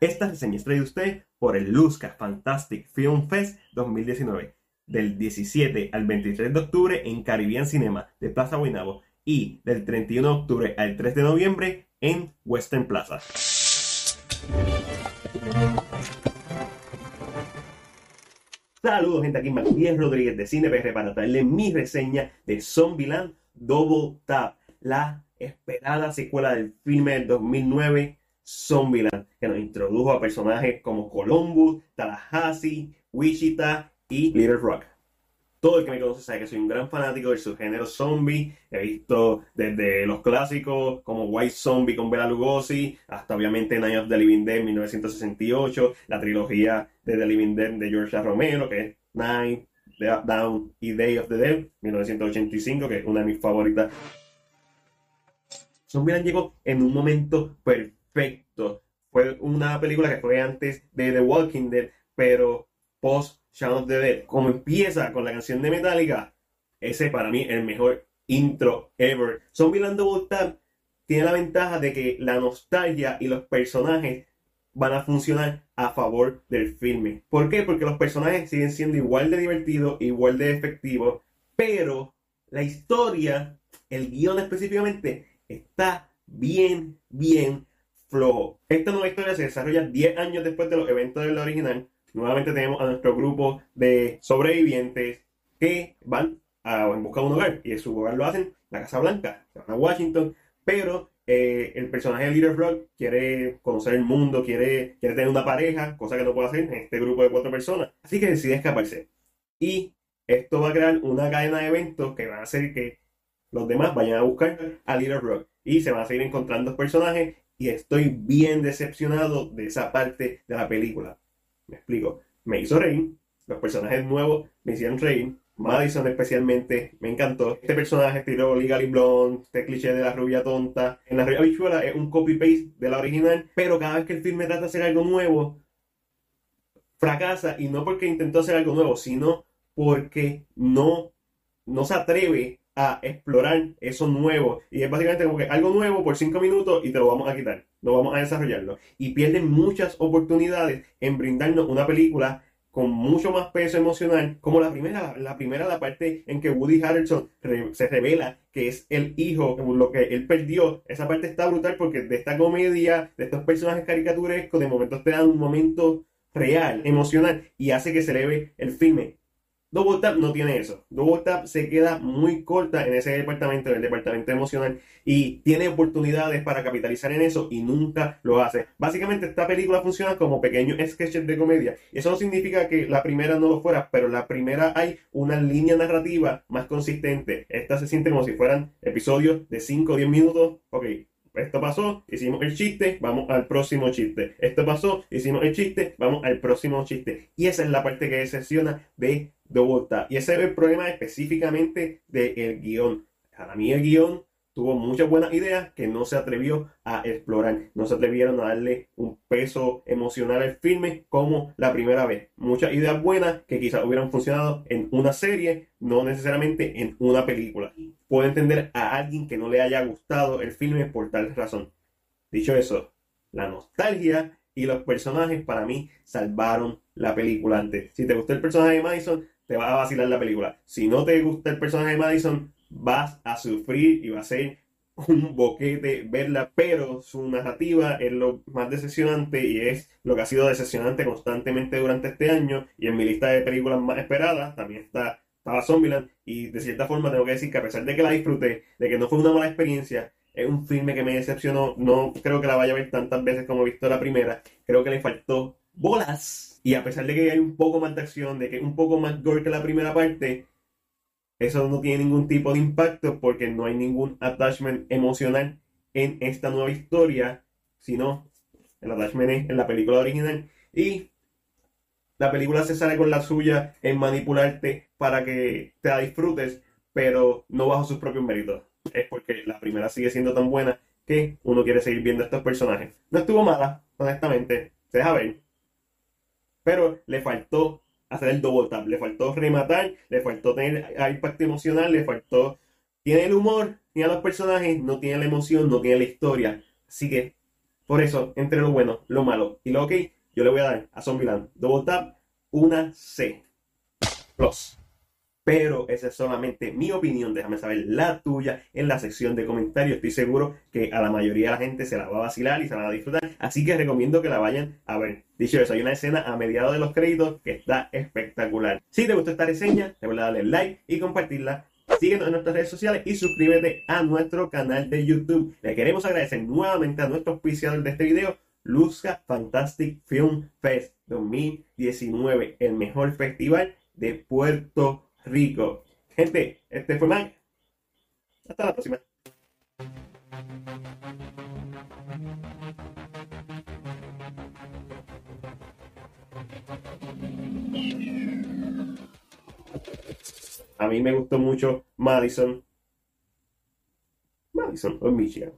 Esta reseña es traída usted por el Luzca Fantastic Film Fest 2019, del 17 al 23 de octubre en Caribbean Cinema de Plaza Guaynabo y del 31 de octubre al 3 de noviembre en Western Plaza. Saludos gente, aquí Matías Rodríguez de CinePR para traerle mi reseña de Zombieland Double Tap, la esperada secuela del filme del 2009 Zombieland, que nos introdujo a personajes como Columbus, Tallahassee, Wichita y Little Rock. Todo el que me conoce sabe que soy un gran fanático del subgénero zombie. He visto desde los clásicos como White Zombie con Bela Lugosi, hasta obviamente Night of the Living Dead 1968, la trilogía de The Living Dead de George Romero, que es Night, Down y Day of the Dead 1985, que es una de mis favoritas. Zombieland llegó en un momento perfecto. Fue una película que fue antes de The Walking Dead, pero post Shaun of the Dead, como empieza con la canción de Metallica, ese para mí es el mejor intro ever. Zombieland Double Tap tiene la ventaja de que la nostalgia y los personajes van a funcionar a favor del filme. ¿Por qué? Porque los personajes siguen siendo igual de divertidos, igual de efectivos, pero la historia, el guion específicamente, está bien, bien flojo. Esta nueva historia se desarrolla 10 años después de los eventos del original nuevamente tenemos a nuestro grupo de sobrevivientes que van a, en busca de un hogar y en su hogar lo hacen la Casa Blanca, se van a Washington, pero eh, el personaje de Leader Rock quiere conocer el mundo, quiere, quiere tener una pareja, cosa que no puede hacer en este grupo de cuatro personas, así que decide escaparse. Y esto va a crear una cadena de eventos que van a hacer que los demás vayan a buscar a Leader Rock y se van a seguir encontrando personajes y estoy bien decepcionado de esa parte de la película. Me explico. Me hizo reír. Los personajes nuevos me hicieron reír. Madison especialmente me encantó. Este personaje estilo Legally Blonde, este cliché de la rubia tonta. En la rubia bichuela es un copy-paste de la original, pero cada vez que el filme trata de hacer algo nuevo, fracasa y no porque intentó hacer algo nuevo, sino porque no, no se atreve a explorar eso nuevo. Y es básicamente como que algo nuevo por cinco minutos y te lo vamos a quitar. No vamos a desarrollarlo. Y pierden muchas oportunidades en brindarnos una película con mucho más peso emocional, como la primera, la, primera, la parte en que Woody Harrelson se revela que es el hijo, lo que él perdió, esa parte está brutal porque de esta comedia, de estos personajes caricaturescos, de momentos te dan un momento real, emocional, y hace que se eleve el filme. Double Tap no tiene eso. Double Tap se queda muy corta en ese departamento, en el departamento emocional, y tiene oportunidades para capitalizar en eso y nunca lo hace. Básicamente esta película funciona como pequeños sketches de comedia. Eso no significa que la primera no lo fuera, pero la primera hay una línea narrativa más consistente. Esta se siente como si fueran episodios de 5 o 10 minutos. Ok, esto pasó, hicimos el chiste, vamos al próximo chiste. Esto pasó, hicimos el chiste, vamos al próximo chiste. Y esa es la parte que decepciona de Double Y ese es el problema específicamente del guion. Para mí el guion tuvo muchas buenas ideas que no se atrevió a explorar. No se atrevieron a darle un peso emocional al filme como la primera vez. Muchas ideas buenas que quizás hubieran funcionado en una serie, no necesariamente en una película. Puedo entender a alguien que no le haya gustado el filme por tal razón. Dicho eso, la nostalgia y los personajes para mí salvaron la película antes. Si te gustó el personaje de Madison, te va a vacilar la película. Si no te gusta el personaje de Madison, vas a sufrir y va a ser un boquete verla, pero su narrativa es lo más decepcionante y es lo que ha sido decepcionante constantemente durante este año. Y en mi lista de películas más esperadas también está estaba Zombieland. Y de cierta forma tengo que decir que a pesar de que la disfruté, de que no fue una mala experiencia, es un filme que me decepcionó, no creo que la vaya a ver tantas veces como he visto la primera, creo que le faltó bolas y a pesar de que hay un poco más de acción, de que es un poco más gore que la primera parte, eso no tiene ningún tipo de impacto porque no hay ningún attachment emocional en esta nueva historia, sino el attachment es en la película original. Y la película se sale con la suya en manipularte para que te la disfrutes, pero no bajo sus propios méritos. Es porque la primera sigue siendo tan buena que uno quiere seguir viendo a estos personajes. No estuvo mala, honestamente, se deja ver. Pero le faltó hacer el double tap. Le faltó rematar, le faltó tener impacto emocional, le faltó. Tiene el humor, tiene los personajes, no tiene la emoción, no tiene la historia. Así que Por eso, entre lo bueno, lo malo y lo ok, yo le voy a dar a Zombieland Double Tap una C. Plus. Pero esa es solamente mi opinión. Déjame saber la tuya en la sección de comentarios. Estoy seguro que a la mayoría de la gente se la va a vacilar y se la va a disfrutar. Así que recomiendo que la vayan a ver. Dicho eso, hay una escena a mediados de los créditos que está espectacular. Si te gustó esta reseña, recuerda darle like y compartirla. Síguenos en nuestras redes sociales y suscríbete a nuestro canal de YouTube. Le queremos agradecer nuevamente a nuestro auspiciador de este video, Luzca Fantastic Film Fest 2019, el mejor festival de Puerto Rico. Gente, este fue Mike. Hasta la próxima. A mí me gustó mucho Madison. Madison o Michigan.